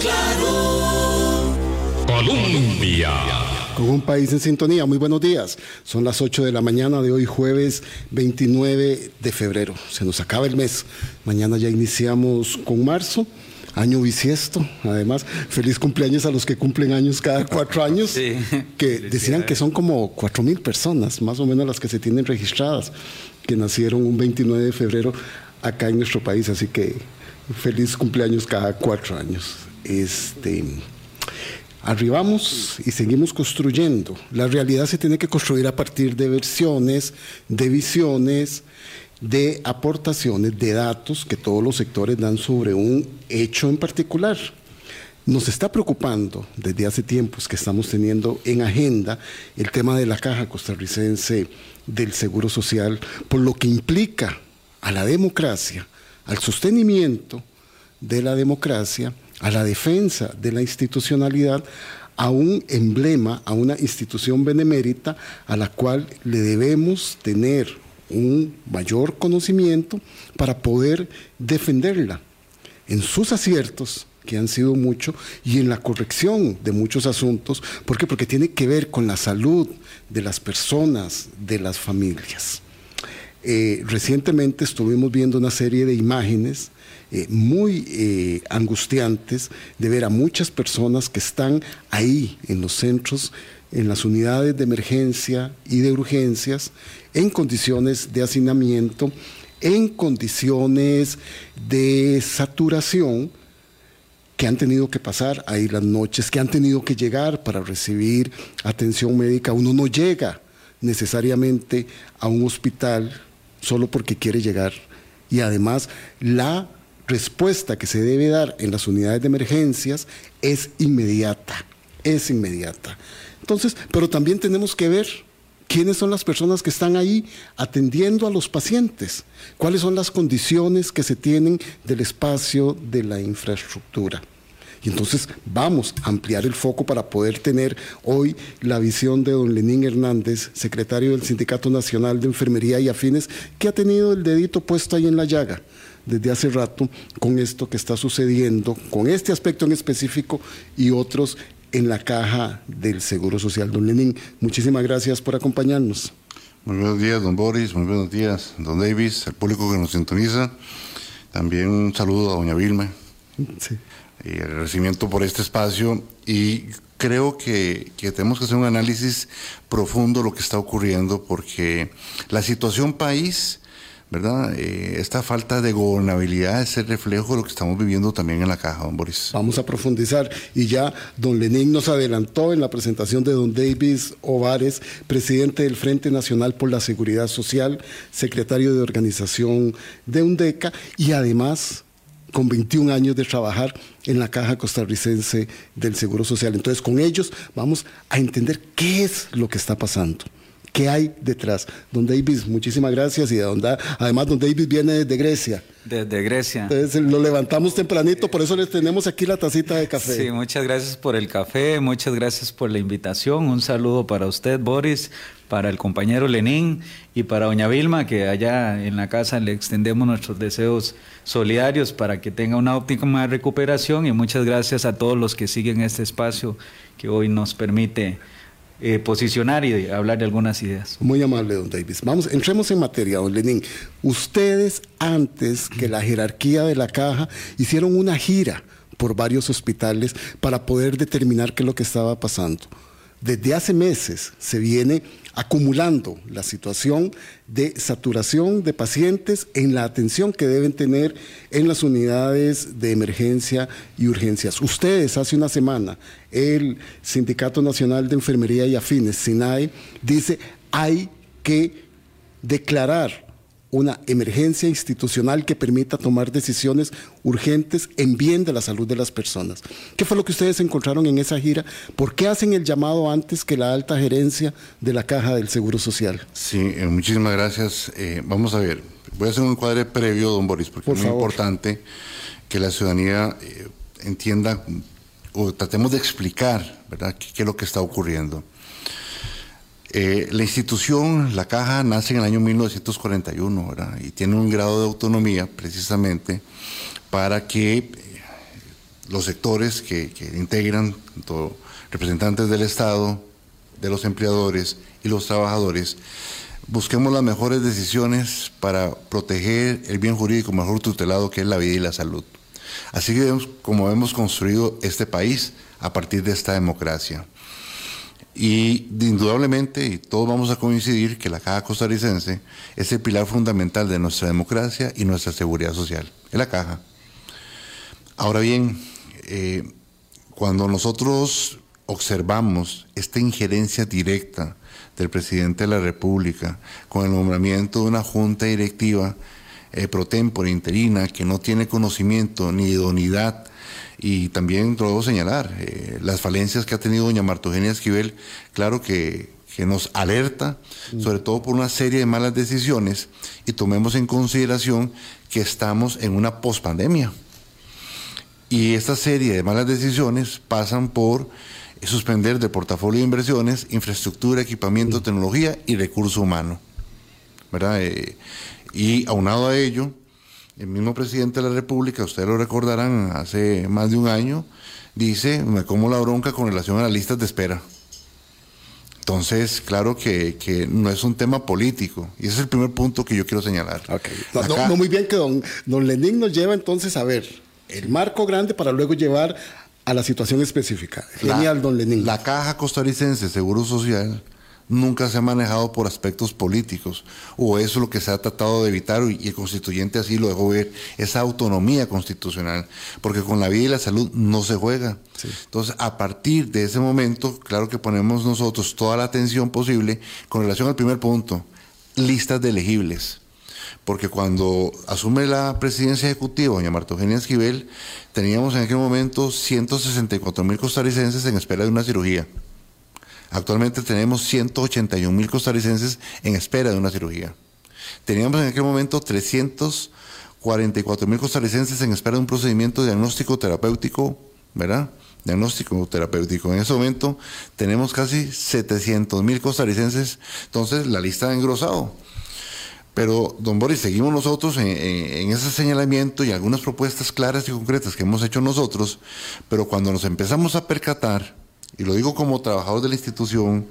Claro. Colombia. Con un país en sintonía, muy buenos días. Son las 8 de la mañana de hoy, jueves 29 de febrero. Se nos acaba el mes. Mañana ya iniciamos con marzo año bisiesto, además. Feliz cumpleaños a los que cumplen años cada cuatro años, Sí. que decían que son como cuatro mil personas, más o menos las que se tienen registradas, que nacieron un 29 de febrero acá en nuestro país, así que feliz cumpleaños cada cuatro años. Este, arribamos y seguimos construyendo. La realidad se tiene que construir a partir de versiones, de visiones, de aportaciones, de datos que todos los sectores dan sobre un hecho en particular. Nos está preocupando desde hace tiempos que estamos teniendo en agenda el tema de la caja costarricense del Seguro Social, por lo que implica a la democracia, al sostenimiento de la democracia, a la defensa de la institucionalidad, a un emblema, a una institución benemérita a la cual le debemos tener un mayor conocimiento para poder defenderla en sus aciertos, que han sido muchos, y en la corrección de muchos asuntos. ¿Por qué? Porque tiene que ver con la salud de las personas, de las familias. Eh, recientemente estuvimos viendo una serie de imágenes eh, muy eh, angustiantes de ver a muchas personas que están ahí en los centros, en las unidades de emergencia y de urgencias, en condiciones de hacinamiento, en condiciones de saturación, que han tenido que pasar ahí las noches, que han tenido que llegar para recibir atención médica. Uno no llega necesariamente a un hospital solo porque quiere llegar. Y además la respuesta que se debe dar en las unidades de emergencias es inmediata, es inmediata. Entonces, pero también tenemos que ver quiénes son las personas que están ahí atendiendo a los pacientes, cuáles son las condiciones que se tienen del espacio de la infraestructura. Y entonces vamos a ampliar el foco para poder tener hoy la visión de don Lenín Hernández, secretario del Sindicato Nacional de Enfermería y Afines, que ha tenido el dedito puesto ahí en la llaga desde hace rato con esto que está sucediendo, con este aspecto en específico y otros en la caja del Seguro Social. Don Lenín, muchísimas gracias por acompañarnos. Muy buenos días, don Boris, muy buenos días, don Davis, al público que nos sintoniza. También un saludo a doña Vilma Sí. y agradecimiento por este espacio. Y creo que, que tenemos que hacer un análisis profundo de lo que está ocurriendo porque la situación país, ¿verdad? Eh, esta falta de gobernabilidad es el reflejo de lo que estamos viviendo también en la caja, don Boris. Vamos a profundizar y ya don Lenín nos adelantó en la presentación de don Davis Ovares, presidente del Frente Nacional por la Seguridad Social, secretario de organización de UNDECA y además con 21 años de trabajar en la Caja Costarricense del Seguro Social. Entonces, con ellos vamos a entender qué es lo que está pasando. ¿Qué hay detrás? Don Davis, muchísimas gracias. Y de donde, además, don Davis viene desde Grecia. Desde Grecia. Entonces lo levantamos tempranito, por eso les tenemos aquí la tacita de café. Sí, muchas gracias por el café, muchas gracias por la invitación. Un saludo para usted, Boris, para el compañero Lenín y para doña Vilma, que allá en la casa le extendemos nuestros deseos solidarios para que tenga una óptima recuperación y muchas gracias a todos los que siguen este espacio que hoy nos permite eh, posicionar y hablar de algunas ideas. Muy amable, don Davis. Vamos, entremos en materia, don Lenín. Ustedes, antes que la jerarquía de la caja, hicieron una gira por varios hospitales para poder determinar qué es lo que estaba pasando. Desde hace meses se viene acumulando la situación de saturación de pacientes en la atención que deben tener en las unidades de emergencia y urgencias. Ustedes hace una semana, el Sindicato Nacional de Enfermería y Afines, SINAE, dice hay que declarar una emergencia institucional que permita tomar decisiones urgentes en bien de la salud de las personas. ¿Qué fue lo que ustedes encontraron en esa gira? ¿Por qué hacen el llamado antes que la alta gerencia de la Caja del Seguro Social? Sí, eh, muchísimas gracias. Eh, vamos a ver, voy a hacer un cuadre previo, don Boris, porque Por es muy favor. importante que la ciudadanía eh, entienda o tratemos de explicar, ¿verdad?, qué, qué es lo que está ocurriendo. Eh, la institución, la caja, nace en el año 1941 ¿verdad? y tiene un grado de autonomía precisamente para que eh, los sectores que, integran, tanto representantes del Estado, de los empleadores y los trabajadores, busquemos las mejores decisiones para proteger el bien jurídico mejor tutelado que es la vida y la salud. Así que como hemos construido este país a partir de esta democracia. Y indudablemente, y todos vamos a coincidir, que la Caja Costarricense es el pilar fundamental de nuestra democracia y nuestra seguridad social. Es la Caja. Ahora bien, eh, cuando nosotros observamos esta injerencia directa del presidente de la República con el nombramiento de una junta directiva eh, pro tempore interina que no tiene conocimiento ni idoneidad y también debo señalar eh, las falencias que ha tenido doña Martogenia Esquivel, claro que, que nos alerta, sobre todo por una serie de malas decisiones, y tomemos en consideración que estamos en una pospandemia. Y esta serie de malas decisiones pasan por suspender de portafolio de inversiones, infraestructura, equipamiento, tecnología y recurso humano. ¿verdad? Eh, y aunado a ello, el mismo presidente de la República, ustedes lo recordarán, hace más de un año, dice, me como la bronca con relación a las listas de espera. Entonces, claro que, que, no es un tema político. Y ese es el primer punto que yo quiero señalar. Okay. No, no, no, muy bien que don, don Lenín nos lleva entonces a ver el marco grande para luego llevar a la situación específica. Genial, la, don Lenín. La Caja Costarricense de Seguro Social nunca se ha manejado por aspectos políticos, o eso es lo que se ha tratado de evitar, y el constituyente así lo dejó ver, esa autonomía constitucional, porque con la vida y la salud no se juega. Sí. Entonces, a partir de ese momento, claro que ponemos nosotros toda la atención posible con relación al primer punto, listas de elegibles. Porque cuando asume la presidencia ejecutiva, doña Marta Eugenia Esquivel, teníamos en aquel momento 164 mil costarricenses en espera de una cirugía. Actualmente tenemos 181 mil costarricenses en espera de una cirugía. Teníamos en aquel momento 344 mil costarricenses en espera de un procedimiento diagnóstico terapéutico, ¿verdad? Diagnóstico terapéutico. En ese momento tenemos casi 700 mil costarricenses, entonces la lista ha engrosado. Pero, don Boris, seguimos nosotros en, en, en, ese señalamiento y algunas propuestas claras y concretas que hemos hecho nosotros, pero cuando nos empezamos a percatar, y lo digo como trabajador de la institución,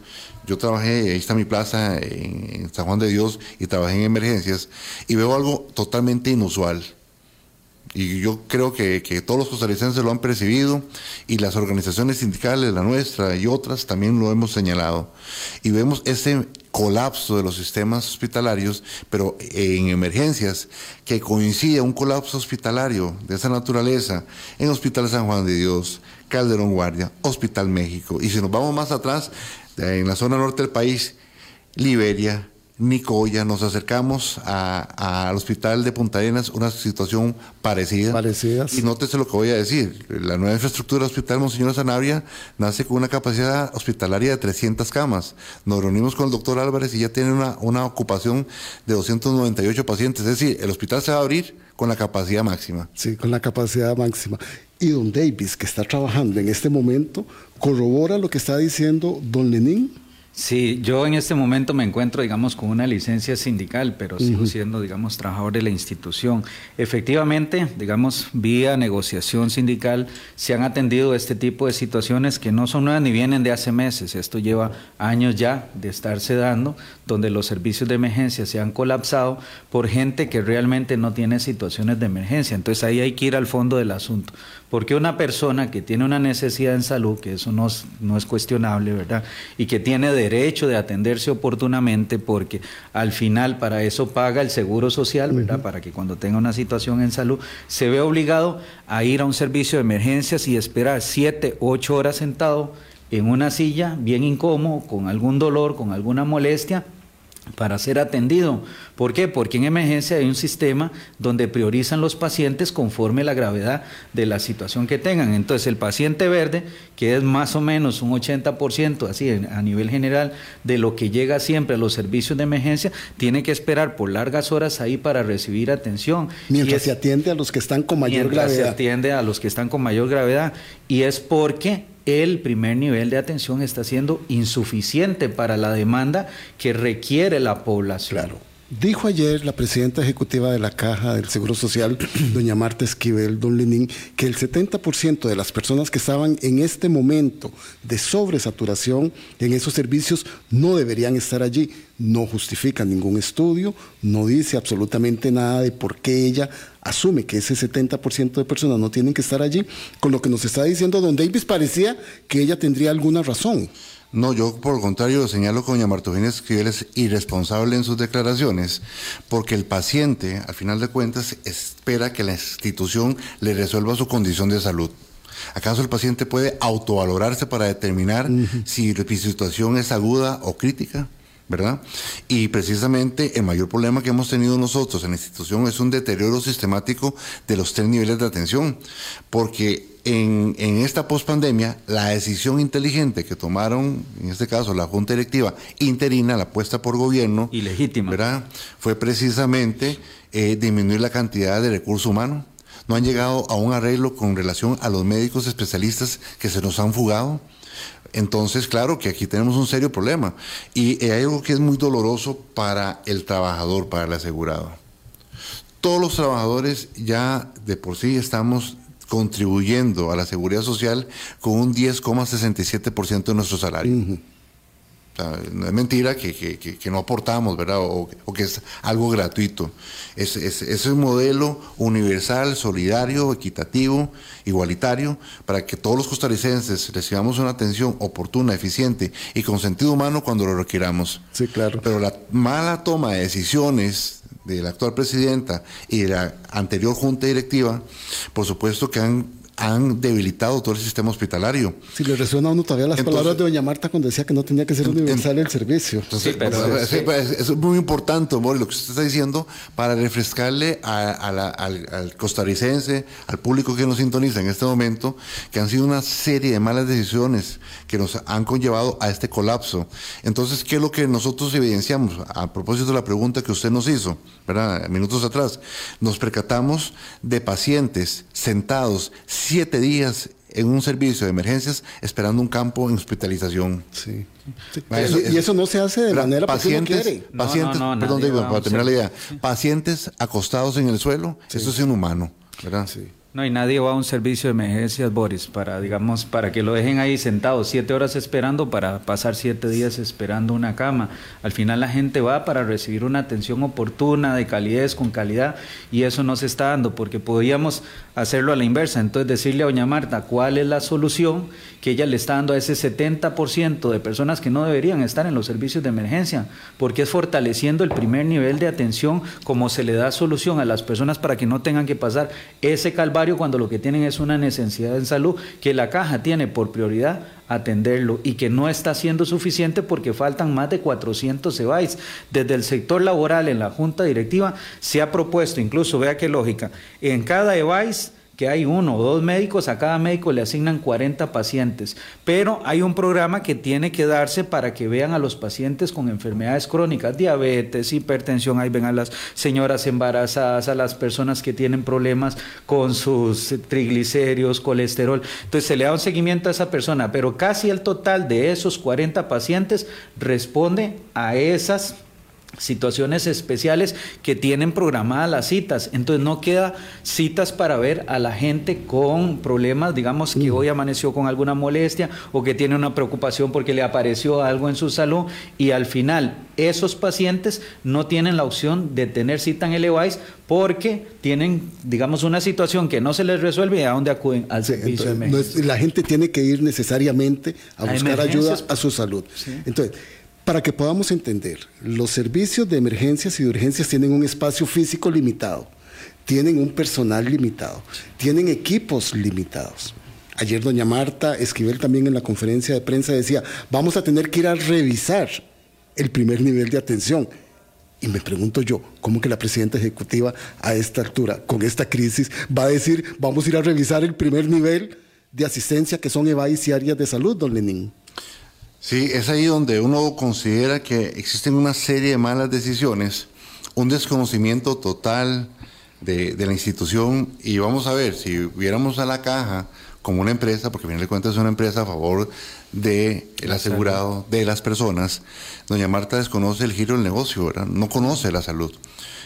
yo trabajé, ahí está mi plaza en, San Juan de Dios y trabajé en emergencias, y veo algo totalmente inusual. Y yo creo que, que, todos los costarricenses lo han percibido y las organizaciones sindicales, la nuestra y otras, también lo hemos señalado. Y vemos ese colapso de los sistemas hospitalarios, pero en emergencias, que coincide un colapso hospitalario de esa naturaleza en Hospital San Juan de Dios, Calderón Guardia, Hospital México. Y si nos vamos más atrás, en la zona norte del país, Liberia, Nicoya, nos acercamos a, al hospital de Punta Arenas, una situación parecida. Parecidas. Y nótese lo que voy a decir. La nueva infraestructura del Hospital Monseñor Sanabria nace con una capacidad hospitalaria de 300 camas. Nos reunimos con el doctor Álvarez y ya tiene una, una ocupación de 298 pacientes. Es decir, el hospital se va a abrir con la capacidad máxima. Sí, con la capacidad máxima. Y don Davis, que está trabajando en este momento, corrobora lo que está diciendo don Lenín. Sí, yo en este momento me encuentro, digamos, con una licencia sindical, pero sigo siendo, digamos, trabajador de la institución. Efectivamente, digamos, vía negociación sindical, se han atendido este tipo de situaciones que no son nuevas ni vienen de hace meses. Esto lleva años ya de estarse dando, donde los servicios de emergencia se han colapsado por gente que realmente no tiene situaciones de emergencia. Entonces ahí hay que ir al fondo del asunto. Porque una persona que tiene una necesidad en salud, que eso no es, no es cuestionable, ¿verdad? Y que tiene derecho de atenderse oportunamente, porque al final para eso paga el seguro social, ¿verdad? Uh -huh. Para que cuando tenga una situación en salud se ve obligado a ir a un servicio de emergencias y esperar siete, ocho horas sentado en una silla, bien incómodo, con algún dolor, con alguna molestia para ser atendido. ¿Por qué? Porque en emergencia hay un sistema donde priorizan los pacientes conforme la gravedad de la situación que tengan. Entonces el paciente verde, que es más o menos un 80% así a nivel general de lo que llega siempre a los servicios de emergencia, tiene que esperar por largas horas ahí para recibir atención. Mientras es, se atiende a los que están con mayor gravedad. se atiende a los que están con mayor gravedad. Y es porque el primer nivel de atención está siendo insuficiente para la demanda que requiere la población. Dijo ayer la presidenta ejecutiva de la Caja del Seguro Social, doña Marta Esquivel, don Lenín, que el 70% de las personas que estaban en este momento de sobresaturación en esos servicios no deberían estar allí. No justifica ningún estudio, no dice absolutamente nada de por qué ella asume que ese 70% de personas no tienen que estar allí. Con lo que nos está diciendo don Davis parecía que ella tendría alguna razón. No, yo por el contrario señalo que doña Martogenia Esquivel es irresponsable en sus declaraciones, porque el paciente, al final de cuentas, espera que la institución le resuelva su condición de salud. ¿Acaso el paciente puede autovalorarse para determinar si su situación es aguda o crítica? ¿verdad? Y precisamente el mayor problema que hemos tenido nosotros en la institución es un deterioro sistemático de los tres niveles de atención, porque en, esta pospandemia, la decisión inteligente que tomaron, en este caso la Junta Directiva interina, la puesta por gobierno, ¿verdad? fue precisamente eh, disminuir la cantidad de recursos humanos. No han llegado a un arreglo con relación a los médicos especialistas que se nos han fugado. Entonces, claro que aquí tenemos un serio problema y hay algo que es muy doloroso para el trabajador, para el asegurado. Todos los trabajadores ya de por sí estamos contribuyendo a la seguridad social con un 10,67% de nuestro salario no es mentira que, no aportamos, ¿verdad? O, que es algo gratuito. Es, es, un modelo universal, solidario, equitativo, igualitario, para que todos los costarricenses recibamos una atención oportuna, eficiente y con sentido humano cuando lo requiramos. Sí, claro. Pero la mala toma de decisiones de la actual presidenta y de la anterior junta directiva, por supuesto que han han debilitado todo el sistema hospitalario. Si le resuena a uno todavía las palabras de doña Marta cuando decía que no tenía que ser universal el servicio. sí, pero, es, muy importante, amor, lo que usted está diciendo, para refrescarle al, costarricense, al público que nos sintoniza en este momento, que han sido una serie de malas decisiones que nos han conllevado a este colapso. Entonces, ¿qué es lo que nosotros evidenciamos? A propósito de la pregunta que usted nos hizo, ¿verdad? Minutos atrás, nos percatamos de pacientes sentados siete días en un servicio de emergencias esperando un campo en hospitalización. Sí. y eso no se hace de manera pacientes, quiere. Pacientes, perdón, digo, para terminar la idea, pacientes acostados en el suelo, eso es inhumano, ¿verdad? Sí. No, y nadie va a un servicio de emergencias, Boris, para, digamos, para que lo dejen ahí sentado siete horas esperando para pasar siete días esperando una cama. Al final la gente va para recibir una atención oportuna, de calidez, con calidad, y eso no se está dando, porque podíamos hacerlo a la inversa. Entonces, decirle a doña Marta cuál es la solución que ella le está dando a ese 70% de personas que no deberían estar en los servicios de emergencia, porque es fortaleciendo el primer nivel de atención como se le da solución a las personas para que no tengan que pasar ese calvario cuando lo que tienen es una necesidad en salud que la caja tiene por prioridad atenderlo y que no está siendo suficiente porque faltan más de 400 EBAIS. Desde el sector laboral en la junta directiva se ha propuesto, incluso vea qué lógica, en cada EBAIS que hay uno o dos médicos, a cada médico le asignan 40 pacientes, pero hay un programa que tiene que darse para que vean a los pacientes con enfermedades crónicas, diabetes, hipertensión, ahí ven a las señoras embarazadas, a las personas que tienen problemas con sus triglicéridos, colesterol. Entonces se le da un seguimiento a esa persona, pero casi el total de esos 40 pacientes responde a esas situaciones especiales que tienen programadas las citas. Entonces no queda citas para ver a la gente con problemas, digamos que hoy amaneció con alguna molestia o que tiene una preocupación porque le apareció algo en su salud y al final esos pacientes no tienen la opción de tener cita en el EVAIS porque tienen, digamos, una situación que no se les resuelve y a dónde acuden al servicio de la gente tiene que ir necesariamente a, buscar ayuda a su salud. Entonces, para que podamos entender, los servicios de emergencias y de urgencias tienen un espacio físico limitado, tienen un personal limitado, tienen equipos limitados. Ayer doña Marta Esquivel también en la conferencia de prensa decía, vamos a tener que ir a revisar el primer nivel de atención. Y me pregunto yo, ¿cómo que la presidenta ejecutiva a esta altura, con esta crisis, va a decir, vamos a ir a revisar el primer nivel de asistencia que son EVAIS y áreas de salud, don Lenín? Sí, es ahí donde uno considera que existen una serie de malas decisiones, un desconocimiento total de, la institución y vamos a ver, si viéramos a la caja como una empresa, porque al final de cuentas es una empresa a favor del el asegurado, de las personas, doña Marta desconoce el giro del negocio, ¿verdad? no conoce la salud.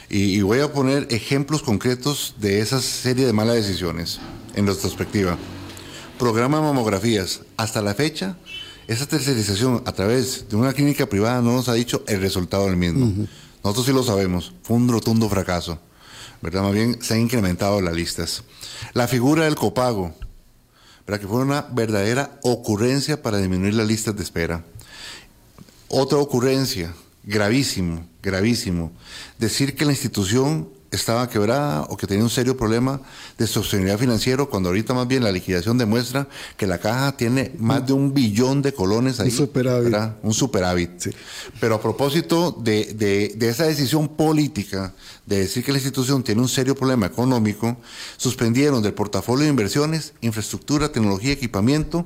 Y, y voy a poner ejemplos concretos de esa serie de malas decisiones en retrospectiva. Programa de mamografías. Hasta la fecha, esa tercerización a través de una clínica privada no nos ha dicho el resultado del mismo. Nosotros sí lo sabemos. Fue un rotundo fracaso. ¿verdad? Más bien se han incrementado las listas. La figura del copago, ¿verdad? que fue una verdadera ocurrencia para disminuir las listas de espera. Otra ocurrencia, gravísimo, gravísimo, decir que la institución estaba quebrada o que tenía un serio problema de sostenibilidad financiero, cuando ahorita más bien la liquidación demuestra que la caja tiene más de un billón de colones ahí. Un superávit. ¿verdad? Un superávit. Sí. Pero a propósito de, de- de esa decisión política de decir que la institución tiene un serio problema económico, suspendieron del portafolio de inversiones, infraestructura, tecnología, equipamiento,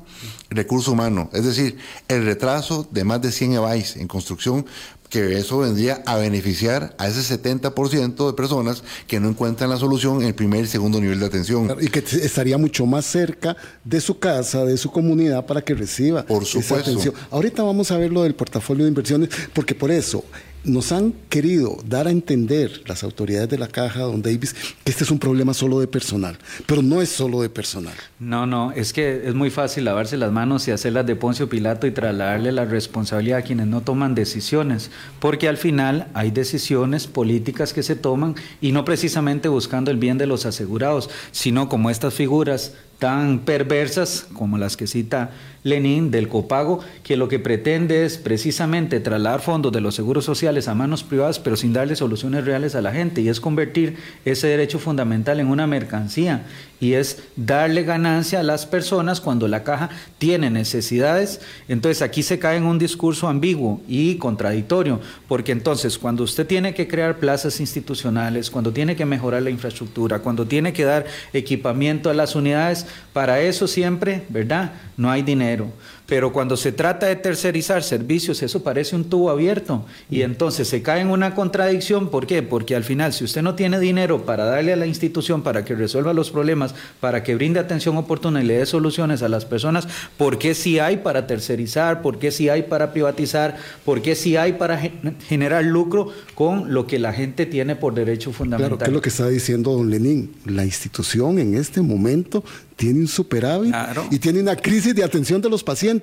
recurso humano. Es decir, el retraso de más de 100 EBAIS en construcción que eso vendría a beneficiar a ese 70% de personas que no encuentran la solución en el primer y segundo nivel de atención. Y que estaría mucho más cerca de su casa, de su comunidad, para que reciba Por esa supuesto. atención. Ahorita vamos a ver lo del portafolio de inversiones, porque por eso nos han querido dar a entender las autoridades de la caja, don Davis, que este es un problema solo de personal, pero no es solo de personal. No, no, es que es muy fácil lavarse las manos y hacerlas de Poncio Pilato y trasladarle la responsabilidad a quienes no toman decisiones, porque al final hay decisiones políticas que se toman y no precisamente buscando el bien de los asegurados, sino como estas figuras tan perversas como las que cita Lenin del copago, que lo que pretende es precisamente trasladar fondos de los seguros sociales a manos privadas, pero sin darle soluciones reales a la gente, y es convertir ese derecho fundamental en una mercancía, y es darle ganancia a las personas cuando la caja tiene necesidades. Entonces aquí se cae en un discurso ambiguo y contradictorio, porque entonces cuando usted tiene que crear plazas institucionales, cuando tiene que mejorar la infraestructura, cuando tiene que dar equipamiento a las unidades, para eso siempre, ¿verdad? No hay dinero. Pero cuando se trata de tercerizar servicios, eso parece un tubo abierto. Y entonces se cae en una contradicción. ¿Por qué? Porque al final, si usted no tiene dinero para darle a la institución para que resuelva los problemas, para que brinde atención oportuna y le dé soluciones a las personas, ¿por qué sí hay para tercerizar? ¿Por qué sí hay para privatizar? ¿Por qué sí hay para gen- generar lucro con lo que la gente tiene por derecho fundamental? Claro, que es lo que está diciendo don Lenín. La institución en este momento tiene un superávit Claro. y tiene una crisis de atención de los pacientes.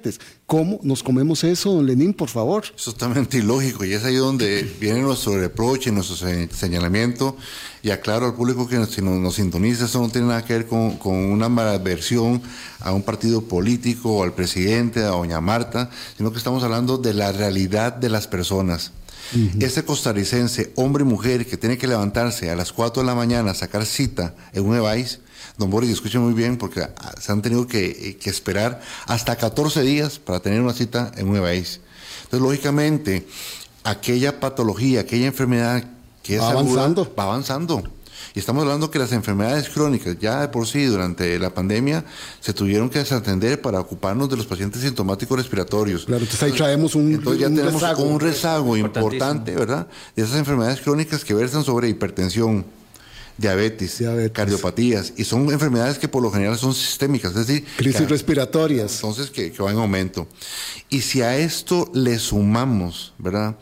¿Cómo nos comemos eso, don Lenín, por favor? Es totalmente ilógico y es ahí donde viene nuestro reproche, nuestro se- señalamiento y aclaro al público que si nos, nos sintoniza, eso no tiene nada que ver con, con una malversión a un partido político o al presidente, a doña Marta, sino que estamos hablando de la realidad de las personas. Ese costarricense, hombre y mujer, que tiene que levantarse a las 4 de la mañana a sacar cita en un EVAIS, don Boris, escuche muy bien, porque ah, se han tenido que, eh, que esperar hasta 14 días para tener una cita en un EVAIS. Entonces, lógicamente, aquella patología, aquella enfermedad que es Va aguda, avanzando. va avanzando. Y estamos hablando que las enfermedades crónicas, ya de por sí, durante la pandemia, se tuvieron que desatender para ocuparnos de los pacientes sintomáticos respiratorios. Claro, entonces ahí traemos un, Entonces ya un tenemos rezago. un rezago importante, ¿verdad? De esas enfermedades crónicas que versan sobre hipertensión, diabetes, Diabetes. cardiopatías, y son enfermedades que por lo general son sistémicas, es decir, Crisis que- respiratorias. entonces que, que va en aumento. Y si a esto le sumamos, ¿verdad?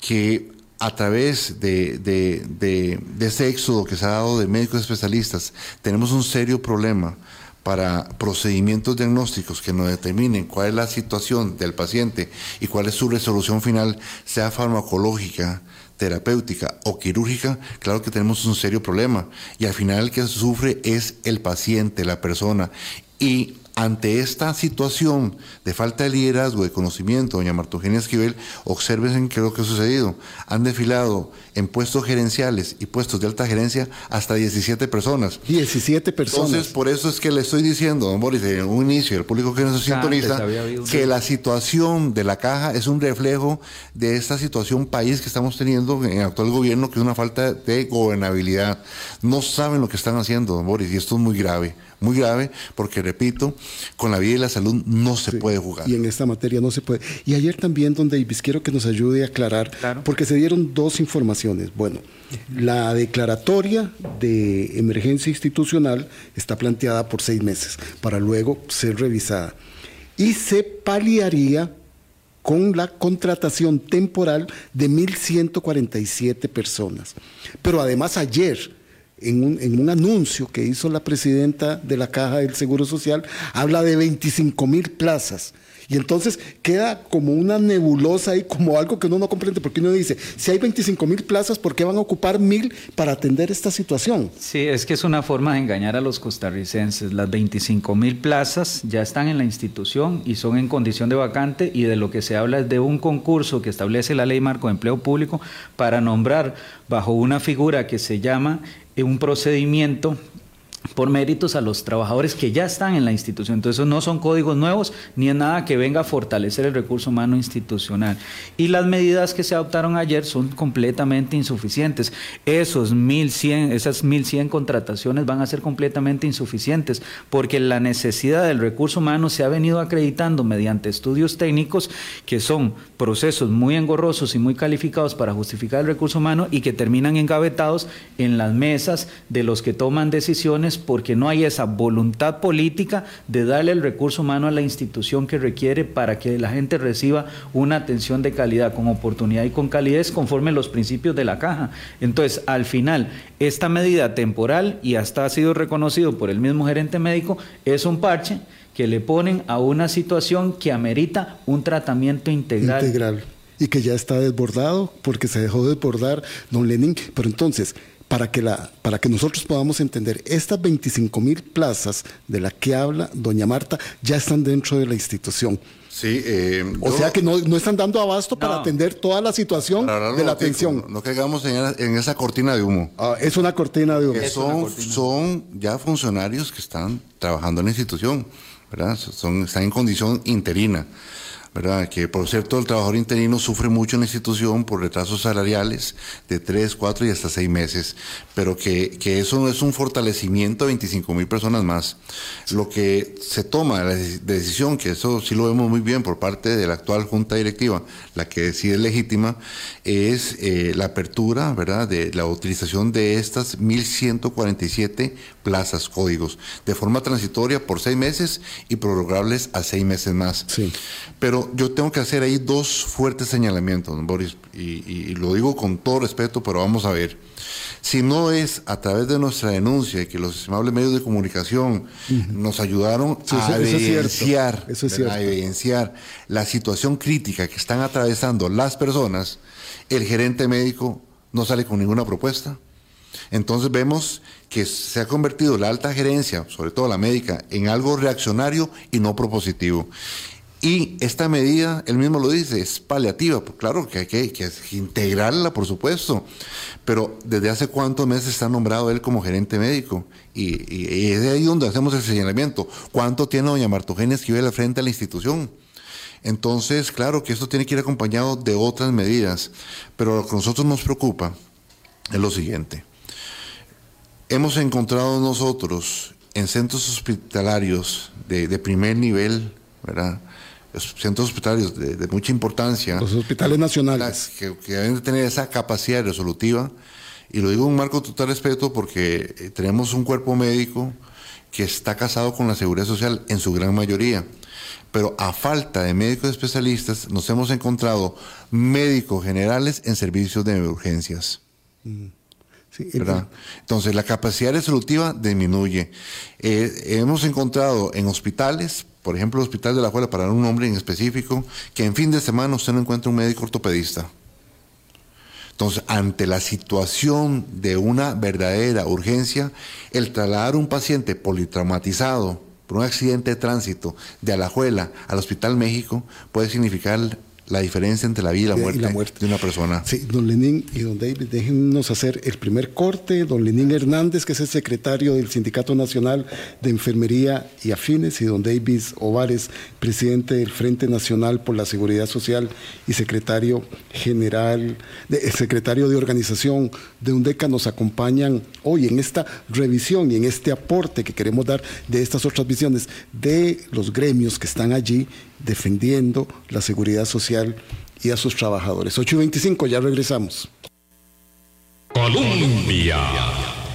Que a través de, de, de, de ese éxodo que se ha dado de médicos especialistas, tenemos un serio problema para procedimientos diagnósticos que nos determinen cuál es la situación del paciente y cuál es su resolución final, sea farmacológica, terapéutica o quirúrgica, claro que tenemos un serio problema. Y al final el que sufre es el paciente, la persona. Y ante esta situación de falta de liderazgo, de conocimiento, doña Marta Eugenia Esquivel, observen qué es lo que ha sucedido. Han desfilado en puestos gerenciales y puestos de alta gerencia hasta 17 personas. 17 personas. Entonces, por eso es que le estoy diciendo, don Boris, en un inicio, el público que nos sintoniza, que la situación de la caja es un reflejo de esta situación país que estamos teniendo en el actual gobierno, que es una falta de gobernabilidad. No saben lo que están haciendo, don Boris, y esto es muy grave, muy grave, porque repito, con la vida y la salud no se Sí. puede jugar. Y en esta materia no se puede. Y ayer también, don Davis, quiero que nos ayude a aclarar, Claro. porque se dieron dos informaciones. Bueno, la declaratoria de emergencia institucional está planteada por seis meses para luego ser revisada. Y se paliaría con la contratación temporal de 1.147 personas. Pero además ayer, en un, en un anuncio que hizo la presidenta de la Caja del Seguro Social, habla de 25 mil plazas. Y entonces queda como una nebulosa y como algo que uno no comprende, porque uno dice, si hay 25 mil plazas, ¿por qué van a ocupar mil para atender esta situación? Sí, es que es una forma de engañar a los costarricenses. Las 25 mil plazas ya están en la institución y son en condición de vacante y de lo que se habla es de un concurso que establece la ley marco de empleo público para nombrar bajo una figura que se llama un procedimiento por méritos a los trabajadores que ya están en la institución. Entonces, no son códigos nuevos ni es nada que venga a fortalecer el recurso humano institucional. Y las medidas que se adoptaron ayer son completamente insuficientes. Esos 1100, esas 1100 contrataciones van a ser completamente insuficientes porque la necesidad del recurso humano se ha venido acreditando mediante estudios técnicos que son procesos muy engorrosos y muy calificados para justificar el recurso humano y que terminan engavetados en las mesas de los que toman decisiones porque no hay esa voluntad política de darle el recurso humano a la institución que requiere para que la gente reciba una atención de calidad, con oportunidad y con calidez conforme los principios de la caja. Entonces, al final, esta medida temporal, y hasta ha sido reconocido por el mismo gerente médico, es un parche que le ponen a una situación que amerita un tratamiento integral. Integral. Y que ya está desbordado porque se dejó desbordar don Lenin. Pero entonces, para que, la, para que nosotros podamos entender, estas 25 mil plazas de las que habla doña Marta ya están dentro de la institución. Sí, eh, O yo- sea que no, no están dando abasto para atender toda la situación de la atención. No, no caigamos en, en esa cortina de humo. Ah, es una cortina de humo. que son, son ya funcionarios que están trabajando en la institución, ¿verdad? Son, están en condición interina, ¿verdad? Que por cierto el trabajador interino sufre mucho en la institución por retrasos salariales de tres, cuatro y hasta seis meses, pero que, que eso es un fortalecimiento de 25 mil personas más. Lo que se toma la deci- decisión, que eso sí lo vemos muy bien por parte de la actual junta directiva, la que decide es legítima, es eh, la apertura, ¿verdad?, de la utilización de estas 1.147 plazas, códigos, de forma transitoria por seis meses y prorrogables a seis meses más. Sí. Pero yo tengo que hacer ahí dos fuertes señalamientos, don Boris, y, y- y lo digo con todo respeto, pero vamos a ver. Si no es a través de nuestra denuncia y que los estimables medios de comunicación nos ayudaron Sí, a eso- es evidenciar, Eso es ¿verdad? cierto. evidenciar la situación crítica que están atravesando las personas, el gerente médico no sale con ninguna propuesta. Entonces vemos que se ha convertido la alta gerencia, sobre todo la médica, en algo reaccionario y no propositivo. Y esta medida, él mismo lo dice, es paliativa. Pues claro que hay que, integrarla, por supuesto. Pero ¿desde hace cuántos meses está nombrado él como gerente médico? Y, es de ahí donde hacemos el señalamiento. ¿Cuánto tiene doña Martogenia Esquivel al frente de la institución? Entonces, claro que esto tiene que ir acompañado de otras medidas. Pero lo que a nosotros nos preocupa es lo siguiente. Hemos encontrado nosotros en centros hospitalarios de, de primer nivel, ¿verdad? Los Centros hospitalarios de, de mucha importancia, Los hospitales nacionales. que, que deben de tener esa capacidad resolutiva. Y lo digo en un marco de total respeto porque eh, tenemos un cuerpo médico que está casado con la seguridad social en su gran mayoría. Pero a falta de médicos especialistas, nos hemos encontrado médicos generales en servicios de urgencias. Sí, el- ¿verdad? Entonces, la capacidad resolutiva disminuye. Eh, hemos encontrado en hospitales, por ejemplo, el Hospital de la Juela, para un nombre en específico, que en fin de semana usted no encuentra un médico ortopedista. Entonces, ante la situación de una verdadera urgencia, el trasladar un paciente politraumatizado por un accidente de tránsito de Alajuela al Hospital México puede significar la diferencia entre la vida y la Y muerte, la muerte. de una persona. Sí, don Lenín y don David, déjennos hacer el primer corte. Don Lenín Hernández, que es el secretario del Sindicato Nacional de Enfermería y Afines, y don David Ovares, presidente del Frente Nacional por la Seguridad Social y secretario general, de, el secretario de organización de UNDECA, nos acompañan hoy en esta revisión y en este aporte que queremos dar de estas otras visiones de los gremios que están allí defendiendo la seguridad social y a sus trabajadores. 8 y 25, ya regresamos. Colombia.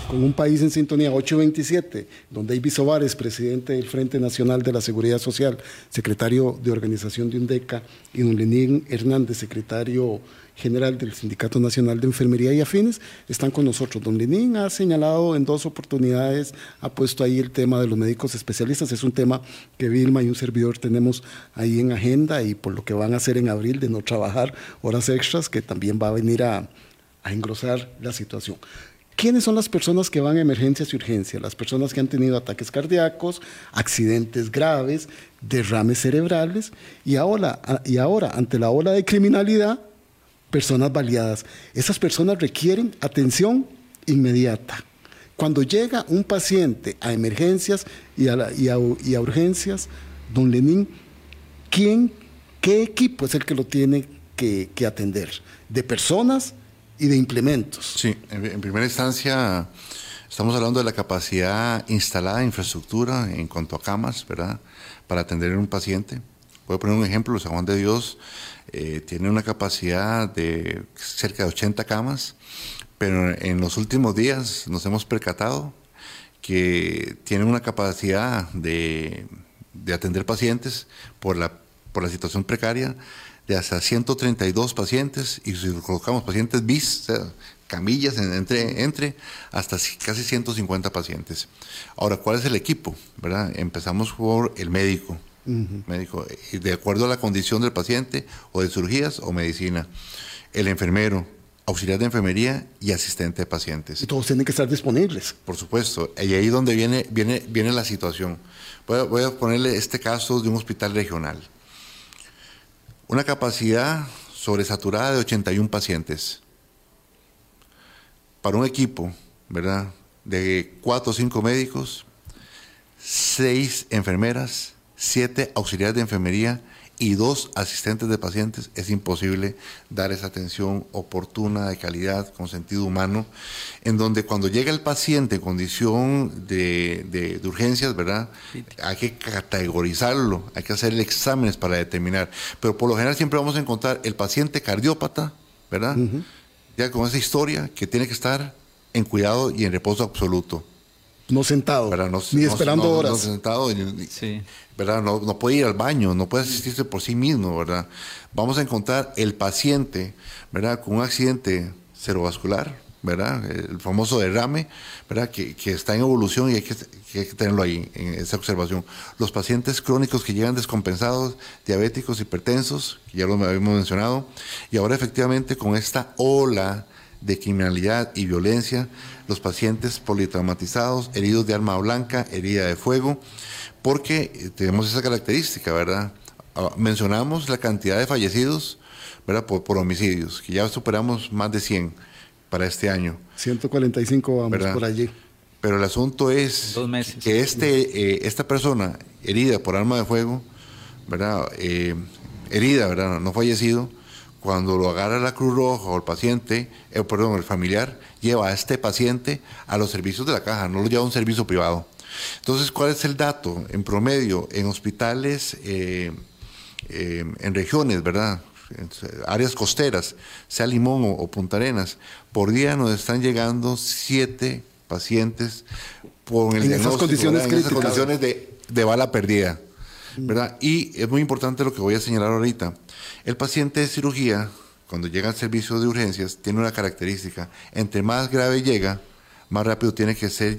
Con un país en sintonía, 827, don David Sobares, presidente del Frente Nacional de la Seguridad Social, secretario de organización de UNDECA, y don Lenín Hernández, secretario general del Sindicato Nacional de Enfermería y Afines, están con nosotros. Don Lenín ha señalado en dos oportunidades, ha puesto ahí el tema de los médicos especialistas. Es un tema que Vilma y un servidor tenemos ahí en agenda y por lo que van a hacer en abril de no trabajar horas extras, que también va a venir a, engrosar la situación. ¿Quiénes son las personas que van a emergencias y urgencias? Las personas que han tenido ataques cardíacos, accidentes graves, derrames cerebrales y ahora, y ahora ante la ola de criminalidad, personas baleadas. Esas personas requieren atención inmediata. Cuando llega un paciente a emergencias y a, y a- urgencias, don Lenín, ¿quién, qué equipo es el que lo tiene que, que atender? ¿De personas y de implementos? Sí, en, en primera instancia estamos hablando de la capacidad instalada de infraestructura en cuanto a camas, ¿verdad? Para atender a un paciente. Voy a poner un ejemplo, San Juan de Dios eh, tiene una capacidad de cerca de 80 camas, pero en los últimos días nos hemos percatado que tiene una capacidad de, de atender pacientes por la, situación precaria de hasta 132 pacientes y si colocamos pacientes bis, camillas en- entre, entre hasta casi 150 pacientes. Ahora, ¿cuál es el equipo? ¿verdad? Empezamos por el médico, médico, y de acuerdo a la condición del paciente, o de cirugías o medicina, el enfermero, auxiliar de enfermería y asistente de pacientes. Y todos tienen que estar disponibles. Por supuesto, y ahí donde viene, viene, viene la situación. Voy a, voy a ponerle este caso de un hospital regional. Una capacidad sobresaturada de 81 pacientes. Para un equipo, ¿verdad? De 4 o 5 médicos, 6 enfermeras, 7 auxiliares de enfermería y 2 asistentes de pacientes, es imposible dar esa atención oportuna, de calidad, con sentido humano, en donde cuando llega el paciente en condición de, de- de urgencias, ¿verdad? Hay que categorizarlo, hay que hacerle exámenes para determinar. Pero por lo general siempre vamos a encontrar el paciente cardiópata, ¿verdad? Ya con esa historia que tiene que estar en cuidado y en reposo absoluto. No sentado, ¿verdad? No- ni no- esperando no- no horas. sentado Sí. ¿verdad? No, no puede ir al baño, no puede asistirse por sí mismo, ¿verdad? Vamos a encontrar el paciente, ¿verdad? Con un accidente cerebrovascular, ¿verdad? El famoso derrame, ¿verdad? Que, que está en evolución y hay que, que hay que tenerlo ahí, en esa observación. Los pacientes crónicos que llegan descompensados, diabéticos, hipertensos, que ya lo habíamos mencionado, y ahora efectivamente con esta ola de criminalidad y violencia, los pacientes politraumatizados, heridos de arma blanca, herida de fuego, porque eh, tenemos esa característica, ¿verdad? Ah, mencionamos la cantidad de fallecidos, ¿verdad? Por, por homicidios, que ya superamos más de 100 para este año. 145 vamos ¿verdad? por allí. Pero el asunto es Dos meses. que este, eh, esta persona herida por arma de fuego, ¿verdad? Eh, herida, ¿verdad? No fallecido, cuando lo agarra la Cruz Roja o el paciente, eh, perdón, el familiar, lleva a este paciente a los servicios de la caja, no lo lleva a un servicio privado. Entonces, ¿cuál es el dato? En promedio, en hospitales, eh, eh, en regiones, ¿verdad? En áreas costeras, sea Limón o, o Punta Arenas, por día nos están llegando siete pacientes por el En esas condiciones ¿verdad? en esas críticas. condiciones de, de bala perdida. ¿verdad? Y es muy importante lo que voy a señalar ahorita. El paciente de cirugía, cuando llega al servicio de urgencias, tiene una característica. Entre más grave llega, más rápido tiene que ser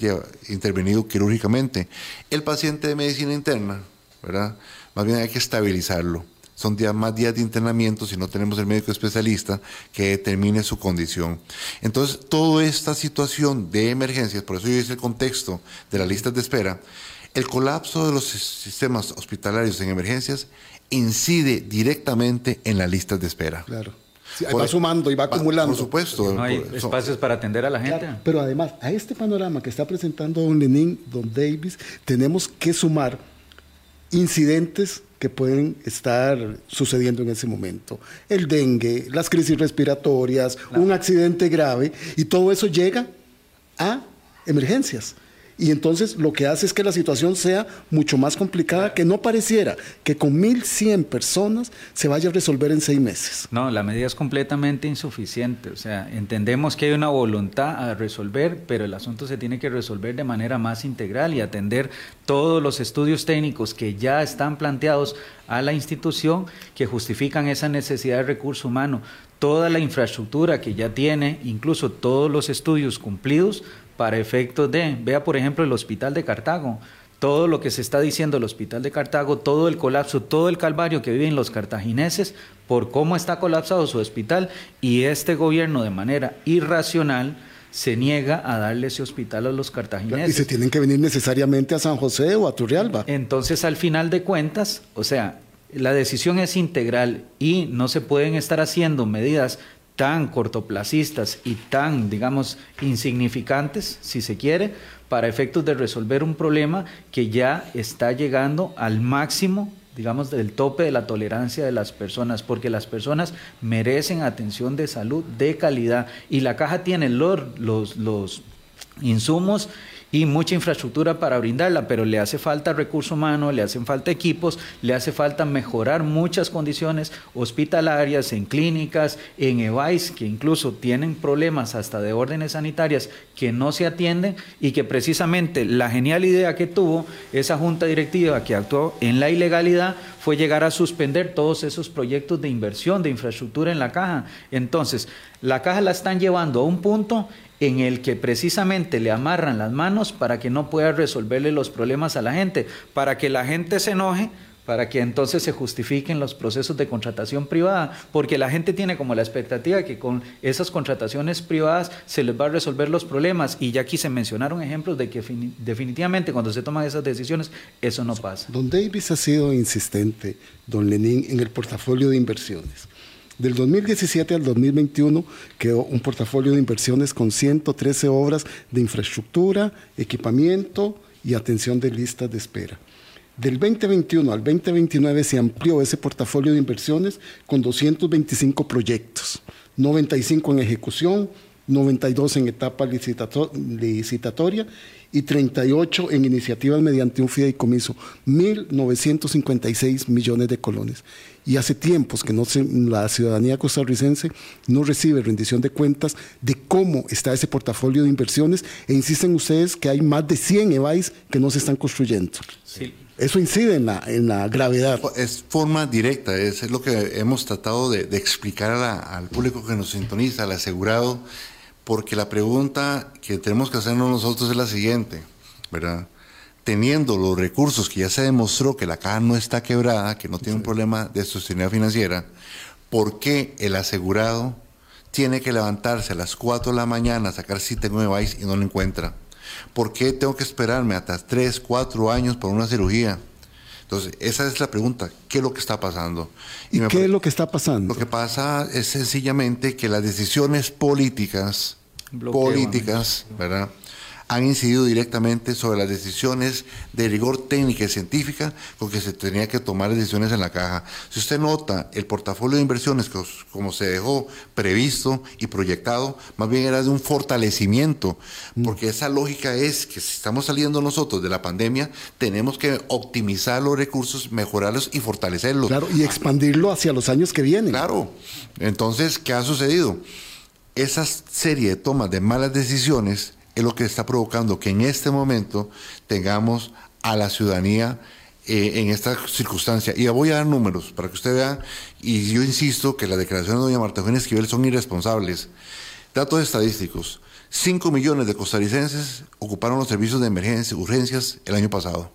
intervenido quirúrgicamente. El paciente de medicina interna, ¿verdad? Más bien hay que estabilizarlo. Son días, más días de internamiento si no tenemos el médico especialista que determine su condición. Entonces, toda esta situación de emergencias, por eso yo hice el contexto de las listas de espera, El colapso de los sistemas hospitalarios en emergencias incide directamente en las listas de espera. Claro. Sí, va sumando y va acumulando. Por supuesto. No hay Por- espacios para atender a la gente. Claro, pero además, a este panorama que está presentando don Lenín, don Davis, tenemos que sumar incidentes que pueden estar sucediendo en ese momento. El dengue, las crisis respiratorias, un accidente grave, y todo eso llega a emergencias. Y entonces lo que hace es que la situación sea mucho más complicada, que no pareciera que con 1.100 personas se vaya a resolver en seis meses. No, la medida es completamente insuficiente. O sea, entendemos que hay una voluntad a resolver, pero el asunto se tiene que resolver de manera más integral y atender todos los estudios técnicos que ya están planteados a la institución que justifican esa necesidad de recurso humano. Toda la infraestructura que ya tiene, incluso todos los estudios cumplidos para efectos de, vea por ejemplo el hospital de Cartago, todo lo que se está diciendo del hospital de Cartago, todo el colapso, todo el calvario que viven los cartagineses por cómo está colapsado su hospital y este gobierno de manera irracional se niega a darle ese hospital a los Y cartagineses. se tienen que venir necesariamente a San José o a Turrialba. Entonces, al final de cuentas, o sea, la decisión es integral y no se pueden estar haciendo medidas tan cortoplacistas y tan, digamos, insignificantes, si se quiere, para efectos de resolver un problema que ya está llegando al máximo digamos, del tope de la tolerancia de las personas, porque las personas merecen atención de salud de calidad. Y la caja tiene los, los, los insumos y mucha infraestructura para brindarla, pero le hace falta recurso humano, le hacen falta equipos, le hace falta mejorar muchas condiciones hospitalarias, en clínicas, en EVAIS, que incluso tienen problemas hasta de órdenes sanitarias que no se atienden y que precisamente la genial idea que tuvo esa junta directiva que actuó en la ilegalidad fue llegar a suspender todos esos proyectos de inversión de infraestructura en la caja. Entonces, la caja la están llevando a un punto en el que precisamente le amarran las manos para que no pueda resolverle los problemas a la gente, para que la gente se enoje, para que entonces se justifiquen los procesos de contratación privada, porque la gente tiene como la expectativa que con esas contrataciones privadas se les va a resolver los problemas y ya aquí se mencionaron ejemplos de que fini- definitivamente cuando se toman esas decisiones eso no pasa. Don Davis ha sido insistente, don Lenín, en el portafolio de inversiones. Del 2017 al 2021 quedó un portafolio de inversiones con 113 obras de infraestructura, equipamiento y atención de listas de espera. Del 2021 al 2029 se amplió ese portafolio de inversiones con 225 proyectos, 95 en ejecución, 92 en etapa licitato- licitatoria y 38 en iniciativas mediante un fideicomiso, 1.956 millones de colones. Y hace tiempos que no se- la ciudadanía costarricense no recibe rendición de cuentas de cómo está ese portafolio de inversiones e insisten ustedes que hay más de 100 EVAIS que no se están construyendo. Sí. Eso incide en la, en la gravedad. Es forma directa, es, es lo que hemos tratado de, de explicar a la- al público que nos sintoniza, al asegurado, porque la pregunta que tenemos que hacernos nosotros es la siguiente, ¿verdad? Teniendo los recursos que ya se demostró que la caja no está quebrada, que no tiene un problema de sostenibilidad financiera, ¿por qué el asegurado tiene que levantarse a las 4 de la mañana a sacar cita en device y no lo encuentra? ¿Por qué tengo que esperarme hasta 3, 4 años por una cirugía? Entonces, esa es la pregunta. ¿Qué es lo que está pasando? ¿Y qué es lo que está pasando? Lo que pasa es sencillamente que las decisiones políticas, Bloqueo, políticas, ¿verdad? Han incidido directamente sobre las decisiones de rigor técnica y científica con que se tenía que tomar decisiones en la caja. Si usted nota, el portafolio de inversiones, que como se dejó previsto y proyectado, más bien era de un fortalecimiento, porque esa lógica es que si estamos saliendo nosotros de la pandemia, tenemos que optimizar los recursos, mejorarlos y fortalecerlos. Claro, y expandirlo hacia los años que vienen. Claro. Entonces, ¿qué ha sucedido? Esa serie de tomas de malas decisiones es lo que está provocando que en este momento tengamos a la ciudadanía eh, en esta circunstancia. Y voy a dar números para que usted vea, y yo insisto que las declaraciones de doña Marta Eugenia Esquivel son irresponsables. Datos estadísticos. 5 millones de costarricenses ocuparon los servicios de emergencia, urgencias el año pasado.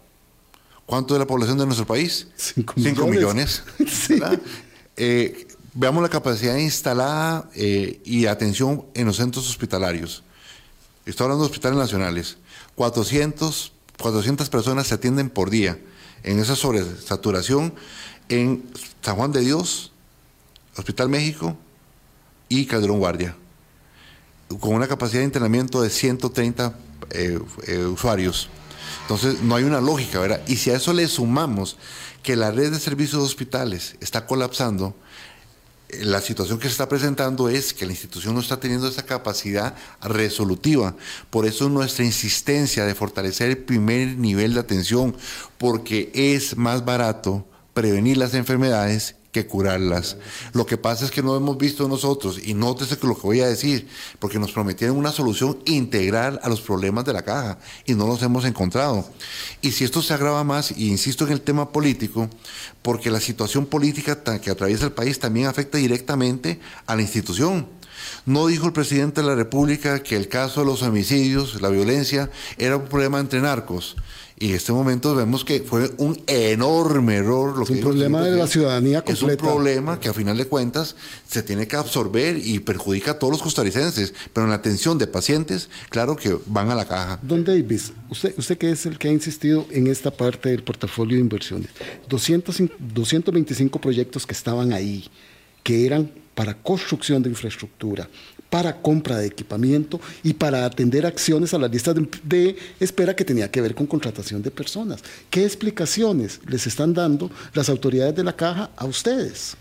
¿Cuánto de la población de nuestro país? Cinco Cinco millones. millones. Eh, veamos la capacidad instalada eh, y atención en los centros hospitalarios. Estoy hablando de hospitales nacionales. 400 400 personas se atienden por día en esa sobresaturación en San Juan de Dios, Hospital México y Calderón Guardia, con una capacidad de internamiento de 130 eh, eh, usuarios. Entonces, no hay una lógica, ¿verdad? Y si a eso le sumamos que la red de servicios hospitales está colapsando, la situación que se está presentando es que la institución no está teniendo esa capacidad resolutiva. Por eso nuestra insistencia de fortalecer el primer nivel de atención, porque es más barato prevenir las enfermedades que curarlas. Lo que pasa es que no hemos visto nosotros, y nótese que lo que voy a decir, porque nos prometieron una solución integral a los problemas de la caja y no los hemos encontrado. Y si esto se agrava más, y insisto en el tema político, porque la situación política que atraviesa el país también afecta directamente a la institución. No dijo el presidente de la República que el caso de los homicidios, la violencia, era un problema entre narcos. Y en este momento vemos que fue un enorme error. Lo es un problema de la ciudadanía completa. Es un problema que a final de cuentas se tiene que absorber y perjudica a todos los costarricenses. Pero en la atención de pacientes, claro que van a la caja. Don Davis, usted, usted que es el que ha insistido en esta parte del portafolio de inversiones. 200, 225 proyectos que estaban ahí, que eran para construcción de infraestructura, para compra de equipamiento y para atender acciones a las listas de, espera que tenía que ver con contratación de personas. ¿Qué explicaciones les están dando las autoridades de la caja a ustedes?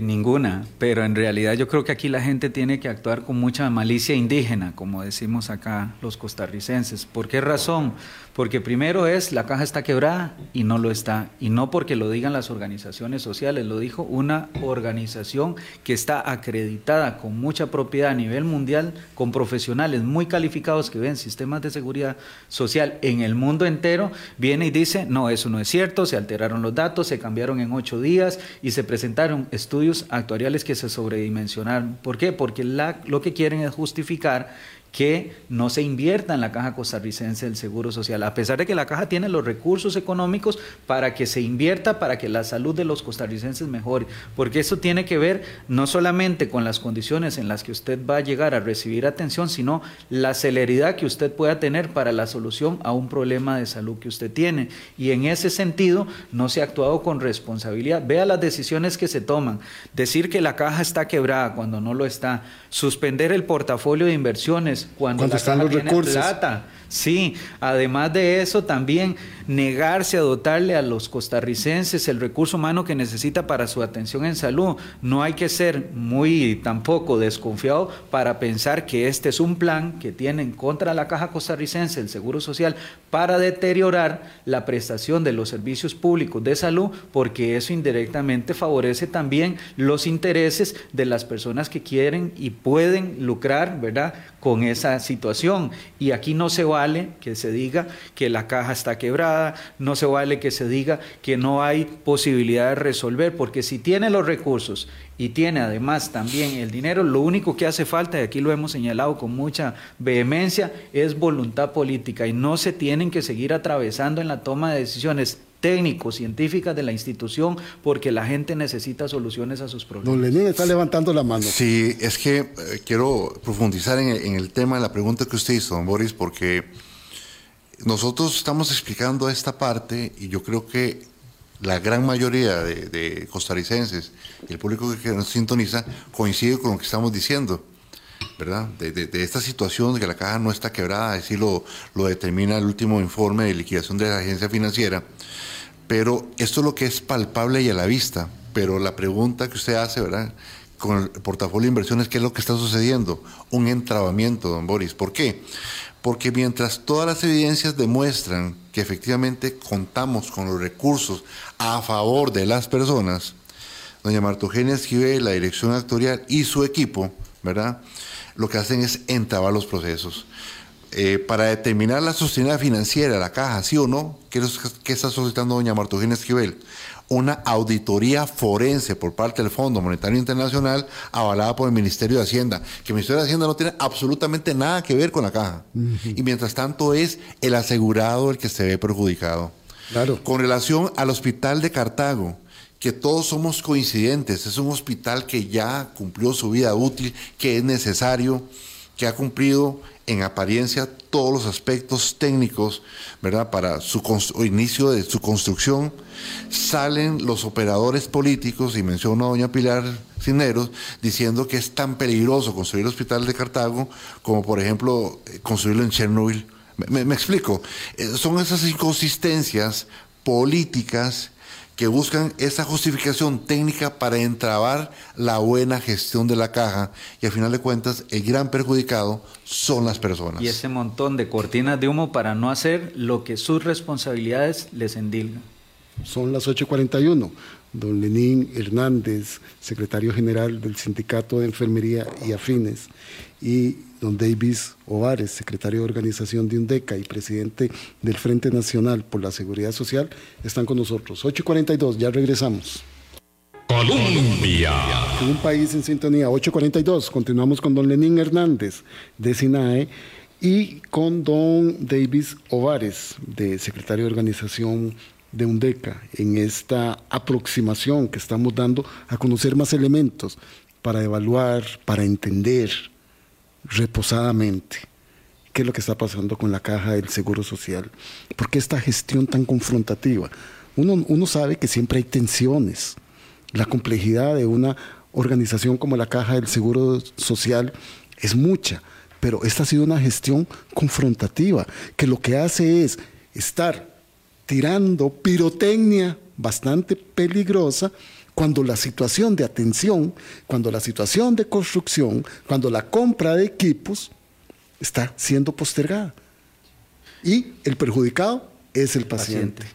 Ninguna, pero en realidad yo creo que aquí la gente tiene que actuar con mucha malicia indígena, como decimos acá los costarricenses. ¿Por qué razón? Porque primero es la caja está quebrada y no lo está. Y no porque lo digan las organizaciones sociales, lo dijo una organización que está acreditada con mucha propiedad a nivel mundial, con profesionales muy calificados que ven sistemas de seguridad social en el mundo entero, viene y dice, no, eso no es cierto, se alteraron los datos, se cambiaron en ocho días y se presentaron estudios actuariales que se sobredimensionaron. ¿Por qué? Porque la, lo que quieren es justificar que no se invierta en la caja costarricense del Seguro Social, a pesar de que la caja tiene los recursos económicos para que se invierta, para que la salud de los costarricenses mejore, porque eso tiene que ver no solamente con las condiciones en las que usted va a llegar a recibir atención, sino la celeridad que usted pueda tener para la solución a un problema de salud que usted tiene. Y en ese sentido no se ha actuado con responsabilidad. Vea las decisiones que se toman. Decir que la caja está quebrada cuando no lo está, suspender el portafolio de inversiones, cuando, están los recursos. Plata. Sí, además de eso también negarse a dotarle a los costarricenses el recurso humano que necesita para su atención en salud. No hay que ser muy tampoco desconfiado para pensar que este es un plan que tienen contra la Caja Costarricense, el Seguro Social, para deteriorar la prestación de los servicios públicos de salud, porque eso indirectamente favorece también los intereses de las personas que quieren y pueden lucrar, ¿verdad?, con esa situación. Y aquí no se vale que se diga que la caja está quebrada, no se vale que se diga que no hay posibilidad de resolver, porque si tiene los recursos y tiene además también el dinero, lo único que hace falta, y aquí lo hemos señalado con mucha vehemencia, es voluntad política y no se tienen que seguir atravesando en la toma de decisiones técnicos, científicas de la institución, porque la gente necesita soluciones a sus problemas. Don Lenín está levantando la mano. Sí, es que eh, quiero profundizar en el, en el, tema de la pregunta que usted hizo, don Boris, porque nosotros estamos explicando esta parte y yo creo que la gran mayoría de, de costarricenses y el público que nos sintoniza coincide con lo que estamos diciendo. ¿verdad? De, de, de, esta situación de que la caja no está quebrada, así lo, lo determina el último informe de liquidación de la agencia financiera. Pero esto es lo que es palpable y a la vista. Pero la pregunta que usted hace, ¿verdad? Con el portafolio de inversiones, ¿qué es lo que está sucediendo? Un entrabamiento, don Boris. ¿Por qué? Porque mientras todas las evidencias demuestran que efectivamente contamos con los recursos a favor de las personas, doña Martogenia Esquivel, la dirección actorial y su equipo, ¿verdad? Lo que hacen es entrabar los procesos. Eh, para determinar la sostenibilidad financiera de la caja, sí o no, ¿qué, qué está solicitando doña Martogenia Esquivel? Una auditoría forense por parte del Fondo Monetario Internacional avalada por el Ministerio de Hacienda, que el Ministerio de Hacienda no tiene absolutamente nada que ver con la caja. Uh -huh. Y mientras tanto es el asegurado el que se ve perjudicado. Claro. Con relación al hospital de Cartago, que todos somos coincidentes, es un hospital que ya cumplió su vida útil, que es necesario, que ha cumplido en apariencia todos los aspectos técnicos, ¿verdad? Para su inicio de su construcción, salen los operadores políticos, y menciono a doña Pilar Cineros, diciendo que es tan peligroso construir el hospital de Cartago como, por ejemplo, eh, construirlo en Chernobyl. Me, explico, eh, son esas inconsistencias políticas que buscan esa justificación técnica para entrabar la buena gestión de la caja y al final de cuentas el gran perjudicado son las personas. Y ese montón de cortinas de humo para no hacer lo que sus responsabilidades les endilgan. Son las 8.41. Don Lenín Hernández, secretario general del Sindicato de Enfermería y Afines, y don Davis Ovares, secretario de organización de UNDECA y presidente del Frente Nacional por la Seguridad Social, están con nosotros. 8.42, ya regresamos. Colombia. un país en sintonía, 8.42, continuamos con don Lenín Hernández de SINAE y con don Davis Ovares, de secretario de organización de UNDECA, en esta aproximación que estamos dando a conocer más elementos para evaluar, para entender reposadamente qué es lo que está pasando con la caja del Seguro Social. ¿Por qué esta gestión tan confrontativa? Uno, uno sabe que siempre hay tensiones. La complejidad de una organización como la caja del Seguro Social es mucha, pero esta ha sido una gestión confrontativa, que lo que hace es estar tirando pirotecnia bastante peligrosa cuando la situación de atención, cuando la situación de construcción, cuando la compra de equipos está siendo postergada. Y el perjudicado es el paciente.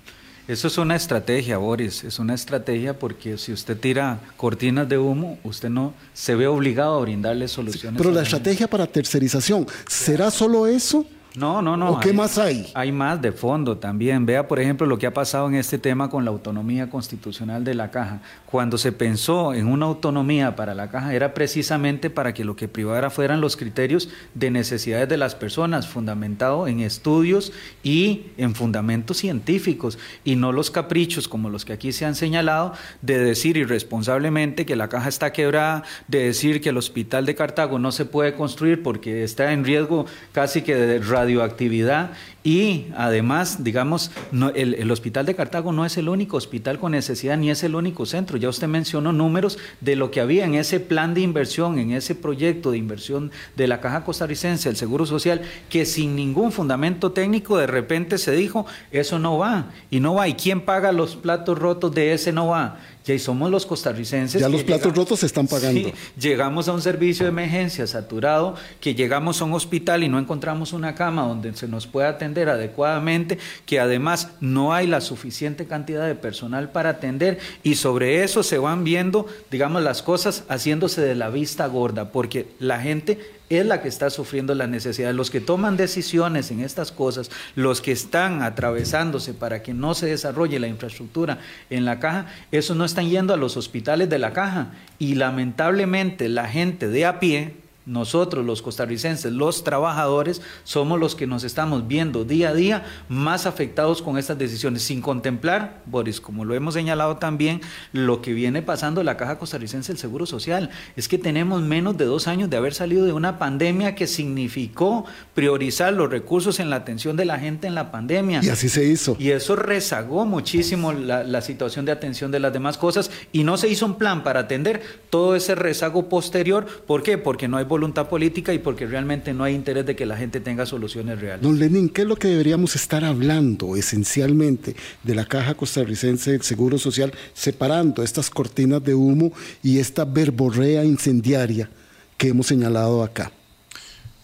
Eso es una estrategia, Boris, es una estrategia porque si usted tira cortinas de humo, usted no se ve obligado a brindarle soluciones. pero la estrategia para tercerización, ¿será solo eso? No, no, no. ¿O qué más hay? Hay más de fondo también. Vea, por ejemplo, lo que ha pasado en este tema con la autonomía constitucional de la caja. Cuando se pensó en una autonomía para la caja era precisamente para que lo que privara fueran los criterios de necesidades de las personas, fundamentado en estudios y en fundamentos científicos, y no los caprichos como los que aquí se han señalado de decir irresponsablemente que la caja está quebrada, de decir que el hospital de Cartago no se puede construir porque está en riesgo casi que de radioactividad y además, digamos, el, hospital de Cartago no es el único hospital con necesidad ni es el único centro. Ya usted mencionó números de lo que había en ese plan de inversión, en ese proyecto de inversión de la Caja Costarricense, el Seguro Social, que sin ningún fundamento técnico de repente se dijo, eso no va, y no va. ¿Y quién paga los platos rotos de ese no va? Ya somos los costarricenses. Ya los platos rotos se están pagando. llegamos a un servicio de emergencia saturado, que llegamos a un hospital y no encontramos una cama donde se nos pueda atender adecuadamente, que además no hay la suficiente cantidad de personal para atender y sobre eso se van viendo, digamos, las cosas haciéndose de la vista gorda, porque la gente es la que está sufriendo la necesidad. Los que toman decisiones en estas cosas, los que están atravesándose para que no se desarrolle la infraestructura en la caja, esos no están yendo a los hospitales de la caja. Y lamentablemente la gente de a pie, nosotros los costarricenses, los trabajadores, somos los que nos estamos viendo día a día más afectados con estas decisiones, sin contemplar, Boris, como lo hemos señalado también, lo que viene pasando en la Caja Costarricense del Seguro Social. Es que tenemos menos de dos años de haber salido de una pandemia que significó priorizar los recursos en la atención de la gente en la pandemia. Y así se hizo. Y eso rezagó muchísimo la, la situación de atención de las demás cosas y no se hizo un plan para atender todo ese rezago posterior. ¿Por qué? Porque no hay voluntad política y porque realmente no hay interés de que la gente tenga soluciones reales. Don Lenín, ¿qué es lo que deberíamos estar hablando esencialmente de la Caja Costarricense del Seguro Social, separando estas cortinas de humo y esta verborrea incendiaria que hemos señalado acá?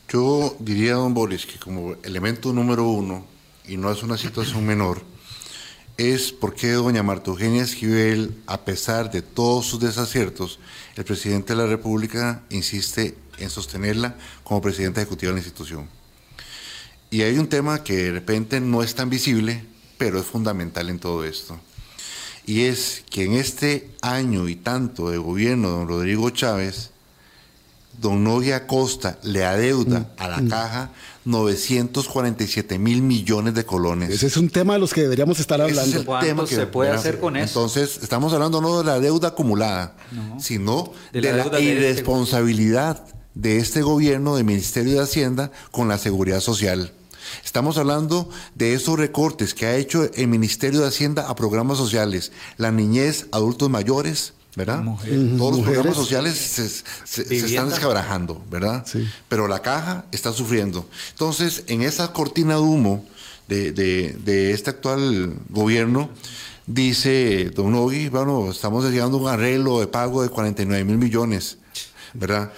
Yo diría, don Boris, que como elemento número uno, y no es una situación menor, es por qué doña Marta Eugenia Esquivel, a pesar de todos sus desaciertos, el presidente de la República insiste en sostenerla como presidenta ejecutiva de la institución. Y hay un tema que de repente no es tan visible, pero es fundamental en todo esto. Y es que en este año y tanto de gobierno de don Rodrigo Chávez, don Novia Costa le adeuda mm, a la mm. caja 947 mil millones de colones. Ese es un tema de los que deberíamos estar hablando. Ese es el tema que se puede hacer con eso? Entonces, estamos hablando no de la deuda acumulada, sino de, la, este irresponsabilidad de este gobierno, del Ministerio de Hacienda, con la seguridad social. Estamos hablando de esos recortes que ha hecho el Ministerio de Hacienda a programas sociales, la niñez, adultos mayores, ¿verdad? Todos los Mujeres. programas sociales se, se- se Vivienda. están descabrajando, ¿verdad? Sí. Pero la caja está sufriendo. Entonces, en esa cortina de humo de, de- de este actual gobierno, dice Don Nogui, bueno, estamos llegando a un arreglo de pago de 49 mil millones, ¿verdad?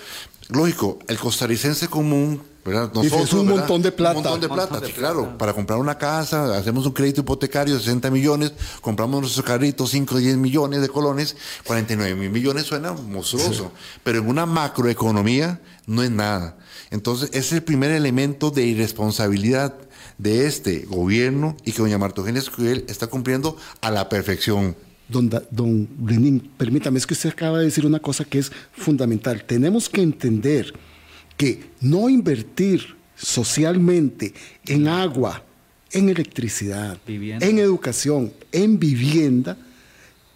Lógico, el costarricense común, ¿verdad? Dice, es un ¿verdad? montón de plata. Un montón de Un plata, montón de claro. plata. Para comprar una casa, hacemos un crédito hipotecario de 60 millones, compramos nuestro carrito, 5 o 10 millones de colones, 49 mil millones suena monstruoso. Pero en una macroeconomía no es nada. Entonces, ese es el primer elemento de irresponsabilidad de este gobierno y que doña Marta Eugenia está cumpliendo a la perfección. Don, don Lenín, permítame, es que usted acaba de decir una cosa que es fundamental. Tenemos que entender que no invertir socialmente en agua, en electricidad, Vivienda. en educación, en vivienda,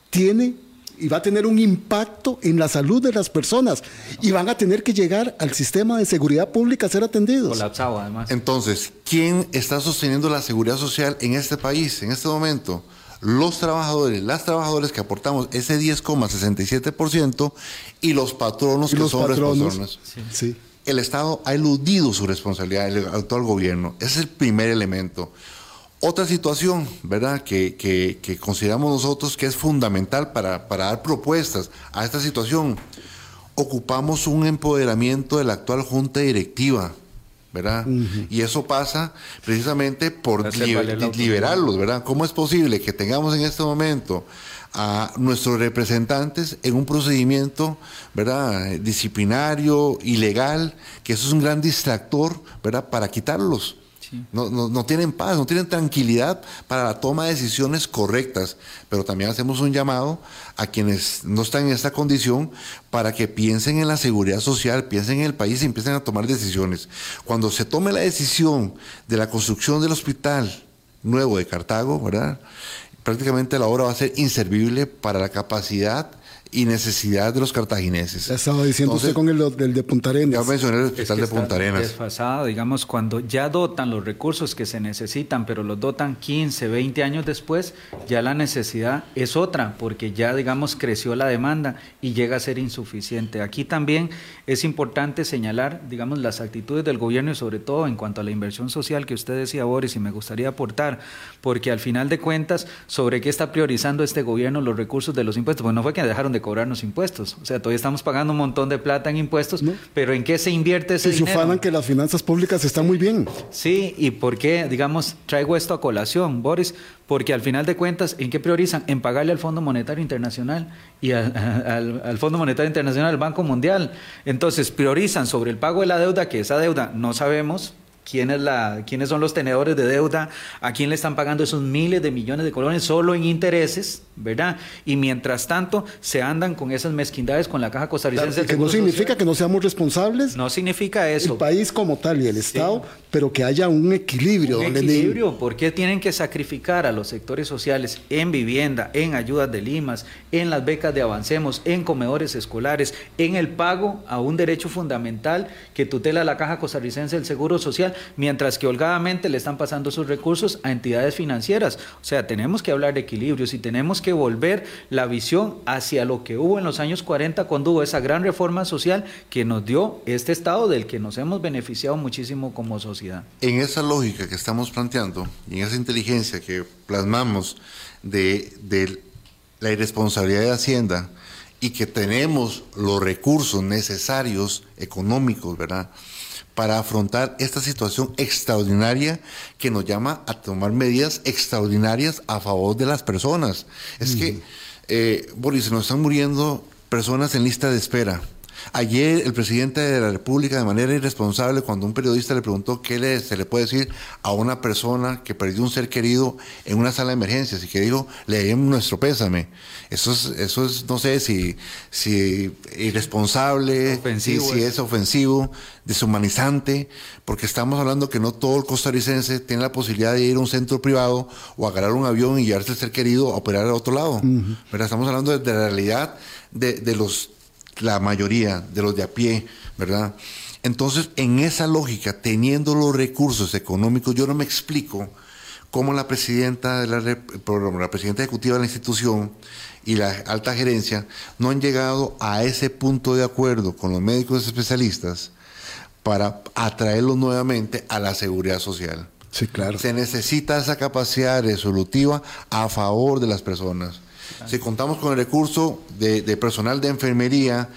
tiene y va a tener un impacto en la salud de las personas y van a tener que llegar al sistema de seguridad pública a ser atendidos. Colapsado, además. Entonces, ¿quién está sosteniendo la seguridad social en este país, en este momento? Los trabajadores, las trabajadoras que aportamos ese 10,67% y los patronos Y que los son patronos. responsables. Sí. El Estado ha eludido su responsabilidad, el actual gobierno. Ese es el primer elemento. Otra situación, ¿verdad?, que, que- que consideramos nosotros que es fundamental para, para dar propuestas a esta situación. Ocupamos un empoderamiento de la actual Junta Directiva, ¿verdad? Y eso pasa precisamente por liber- liberarlos, ¿verdad? ¿Cómo es posible que tengamos en este momento a nuestros representantes en un procedimiento, ¿verdad? Disciplinario, ilegal, que eso es un gran distractor, ¿verdad? Para quitarlos. No, no, no tienen paz, no tienen tranquilidad para la toma de decisiones correctas, pero también hacemos un llamado a quienes no están en esta condición para que piensen en la seguridad social, piensen en el país y empiecen a tomar decisiones. Cuando se tome la decisión de la construcción del hospital nuevo de Cartago, ¿verdad? Prácticamente la obra va a ser inservible para la capacidad y necesidad de los cartagineses. Ya estaba diciendo Entonces, usted con el, el de Punta Arenas. Ya mencioné el Es hospital que de está Punta Arenas. Desfasado, digamos, cuando ya dotan los recursos que se necesitan, pero los dotan 15, 20 años después, ya la necesidad es otra, porque ya, digamos, creció la demanda y llega a ser insuficiente. Aquí también es importante señalar, digamos, las actitudes del gobierno y sobre todo en cuanto a la inversión social que usted decía, Boris, y me gustaría aportar, porque al final de cuentas, ¿sobre qué está priorizando este gobierno los recursos de los impuestos? Pues no fue que dejaron de cobrarnos impuestos, o sea, todavía estamos pagando un montón de plata en impuestos, No. pero ¿en qué se invierte ese Y se dinero? ufanan que las finanzas públicas están muy bien. Sí, y por qué, digamos, traigo esto a colación, Boris, porque al final de cuentas, ¿en qué priorizan? En pagarle al Fondo Monetario Internacional y al, al- al Fondo Monetario Internacional, al Banco Mundial. Entonces, priorizan sobre el pago de la deuda, que esa deuda no sabemos. ¿Quién es la, ¿Quiénes son los tenedores de deuda? ¿A quién le están pagando esos miles de millones de colones solo en intereses? ¿Verdad? Y mientras tanto se andan con esas mezquindades con la Caja Costarricense Claro, que no significa Social. que no seamos responsables, No significa eso. el país como tal y el Estado, pero que haya un equilibrio. Un equilibrio, ¿por qué tienen que sacrificar a los sectores sociales en vivienda, en ayudas de limas, en las becas de Avancemos, en comedores escolares, en el pago a un derecho fundamental que tutela la Caja Costarricense del Seguro Social, mientras que holgadamente le están pasando sus recursos a entidades financieras? O sea, tenemos que hablar de equilibrios y tenemos que volver la visión hacia lo que hubo en los años 40 cuando hubo esa gran reforma social que nos dio este Estado del que nos hemos beneficiado muchísimo como sociedad. En esa lógica que estamos planteando y en esa inteligencia que plasmamos de, la irresponsabilidad de Hacienda y que tenemos los recursos necesarios económicos, ¿verdad? Para afrontar esta situación extraordinaria que nos llama a tomar medidas extraordinarias a favor de las personas. Es que, eh, Boris, se nos están muriendo personas en lista de espera. Ayer el presidente de la República, de manera irresponsable, cuando un periodista le preguntó qué le, se le puede decir a una persona que perdió un ser querido en una sala de emergencias y que dijo, le demos nuestro pésame. Eso es, eso es no sé si, si irresponsable, Ofensivo si, si es. es ofensivo, deshumanizante, porque estamos hablando que no todo el costarricense tiene la posibilidad de ir a un centro privado o agarrar un avión y llevarse el ser querido a operar a otro lado. ¿verdad? Estamos hablando de, de la realidad de, de los la mayoría de los de a pie, ¿verdad? Entonces, en esa lógica, teniendo los recursos económicos, yo no me explico cómo la presidenta, de la, la presidenta ejecutiva de la institución y la alta gerencia no han llegado a ese punto de acuerdo con los médicos especialistas para atraerlos nuevamente a la seguridad social. Sí, claro. Se necesita esa capacidad resolutiva a favor de las personas. Si contamos con el recurso de, de personal de enfermería,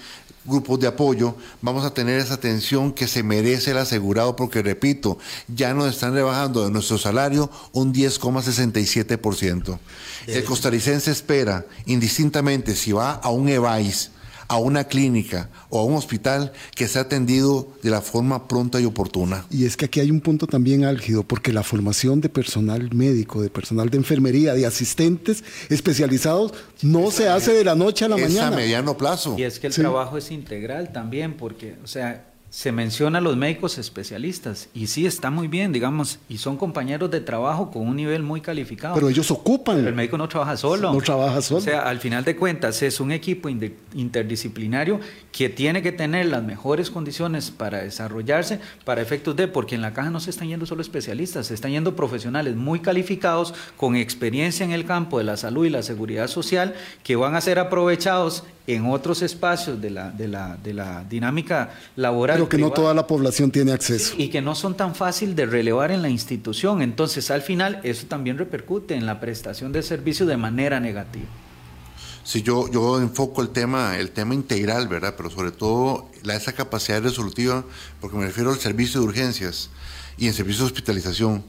grupos de apoyo, vamos a tener esa atención que se merece el asegurado porque, repito, ya nos están rebajando de nuestro salario un 10,67%. El costarricense espera, indistintamente, si va a un EVAIS, a una clínica o a un hospital que sea atendido de la forma pronta y oportuna. Y es que aquí hay un punto también álgido, porque la formación de personal médico, de personal de enfermería, de asistentes especializados, no se hace de la noche a la es mañana. a mediano plazo. Y es que el Sí. trabajo es integral también, porque, o sea, se menciona a los médicos especialistas y sí está muy bien, digamos, y son compañeros de trabajo con un nivel muy calificado. Pero ellos ocupan. Pero el médico no trabaja solo. No trabaja solo. O sea, al final de cuentas es un equipo interdisciplinario que tiene que tener las mejores condiciones para desarrollarse para efectos de, porque en la caja no se están yendo solo especialistas, se están yendo profesionales muy calificados, con experiencia en el campo de la salud y la seguridad social, que van a ser aprovechados en otros espacios de la, de la, de la dinámica laboral. pero que no privada toda la población tiene acceso. y que no son tan fácil de relevar en la institución. Entonces, al final, eso también repercute en la prestación de servicio de manera negativa. Si yo, yo enfoco el tema, el tema integral, ¿verdad? Pero sobre todo la, esa capacidad resolutiva, porque me refiero al servicio de urgencias y en servicio de hospitalización.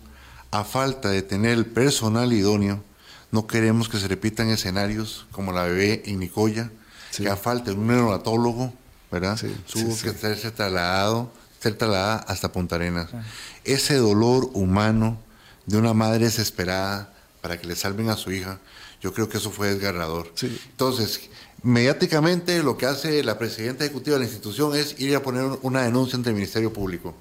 A falta de tener el personal idóneo, no queremos que se repitan escenarios como la bebé en Nicoya, Sí. que a falta de un neonatólogo, ¿verdad? Sí, Tuvo sí, que sí. serse trasladado, ser trasladada hasta Punta Arenas. Ese dolor humano de una madre desesperada para que le salven a su hija, yo creo que eso fue desgarrador. Sí. Entonces, mediáticamente lo que hace la presidenta ejecutiva de la institución es ir a poner una denuncia ante el Ministerio Público.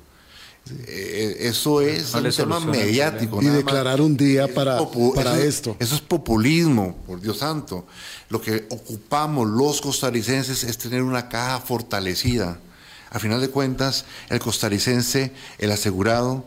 Eh, eso es No un tema mediático. Y declarar más. un día Es para- para eso esto. Eso es populismo, por Dios santo. Lo que ocupamos los costarricenses es tener una caja fortalecida. A final de cuentas, el costarricense, el asegurado,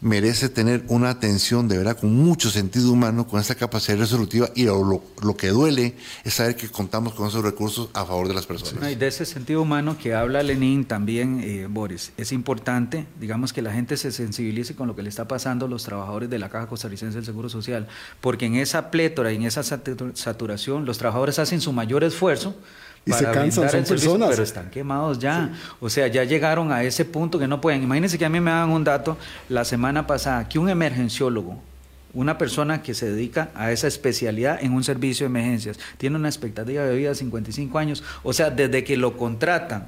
merece tener una atención de verdad con mucho sentido humano, con esa capacidad resolutiva y lo, lo- que duele es saber que contamos con esos recursos a favor de las personas. Y de ese sentido humano que habla Lenin también, eh, Boris, es importante, digamos, que la gente se sensibilice con lo que le está pasando a los trabajadores de la Caja Costarricense del Seguro Social, porque en esa plétora y en esa satu- saturación, los trabajadores hacen su mayor esfuerzo. Y se para cansan, brindar son servicio, personas. Pero están quemados ya. O sea, ya llegaron a ese punto que no pueden. Imagínense que a mí me dan un dato la semana pasada, que un emergenciólogo, una persona que se dedica a esa especialidad en un servicio de emergencias, tiene una expectativa de vida de 55 años. O sea, desde que lo contratan,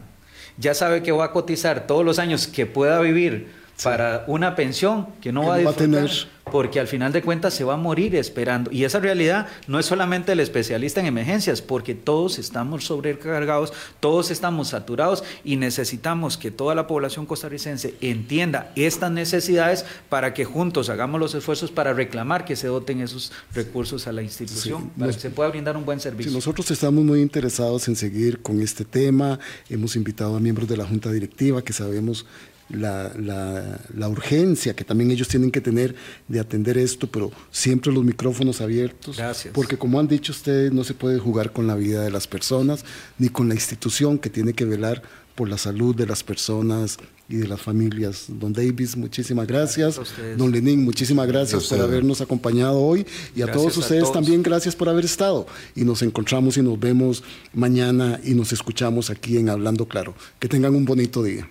ya sabe que va a cotizar todos los años que pueda vivir para una pensión que no Que va a va tener. porque al final de cuentas se va a morir esperando. Y esa realidad no es solamente el especialista en emergencias, porque todos estamos sobrecargados, todos estamos saturados y necesitamos que toda la población costarricense entienda estas necesidades para que juntos hagamos los esfuerzos para reclamar que se doten esos recursos a la institución, Sí, para nos- que se pueda brindar un buen Sí, servicio. nosotros estamos muy interesados en seguir con este tema. Hemos invitado a miembros de la Junta Directiva que sabemos la, la- la urgencia que también ellos tienen que tener de atender esto, pero siempre los micrófonos abiertos. Gracias. Porque como han dicho ustedes, no se puede jugar con la vida de las personas ni con la institución que tiene que velar por la salud de las personas y de las familias. Don Davis, muchísimas gracias. Gracias a ustedes. Don Lenín, muchísimas gracias Gracias a por habernos acompañado hoy y a Gracias todos a ustedes todos. también gracias por haber estado y nos encontramos y nos vemos mañana y nos escuchamos aquí en Hablando Claro. Que tengan un bonito día.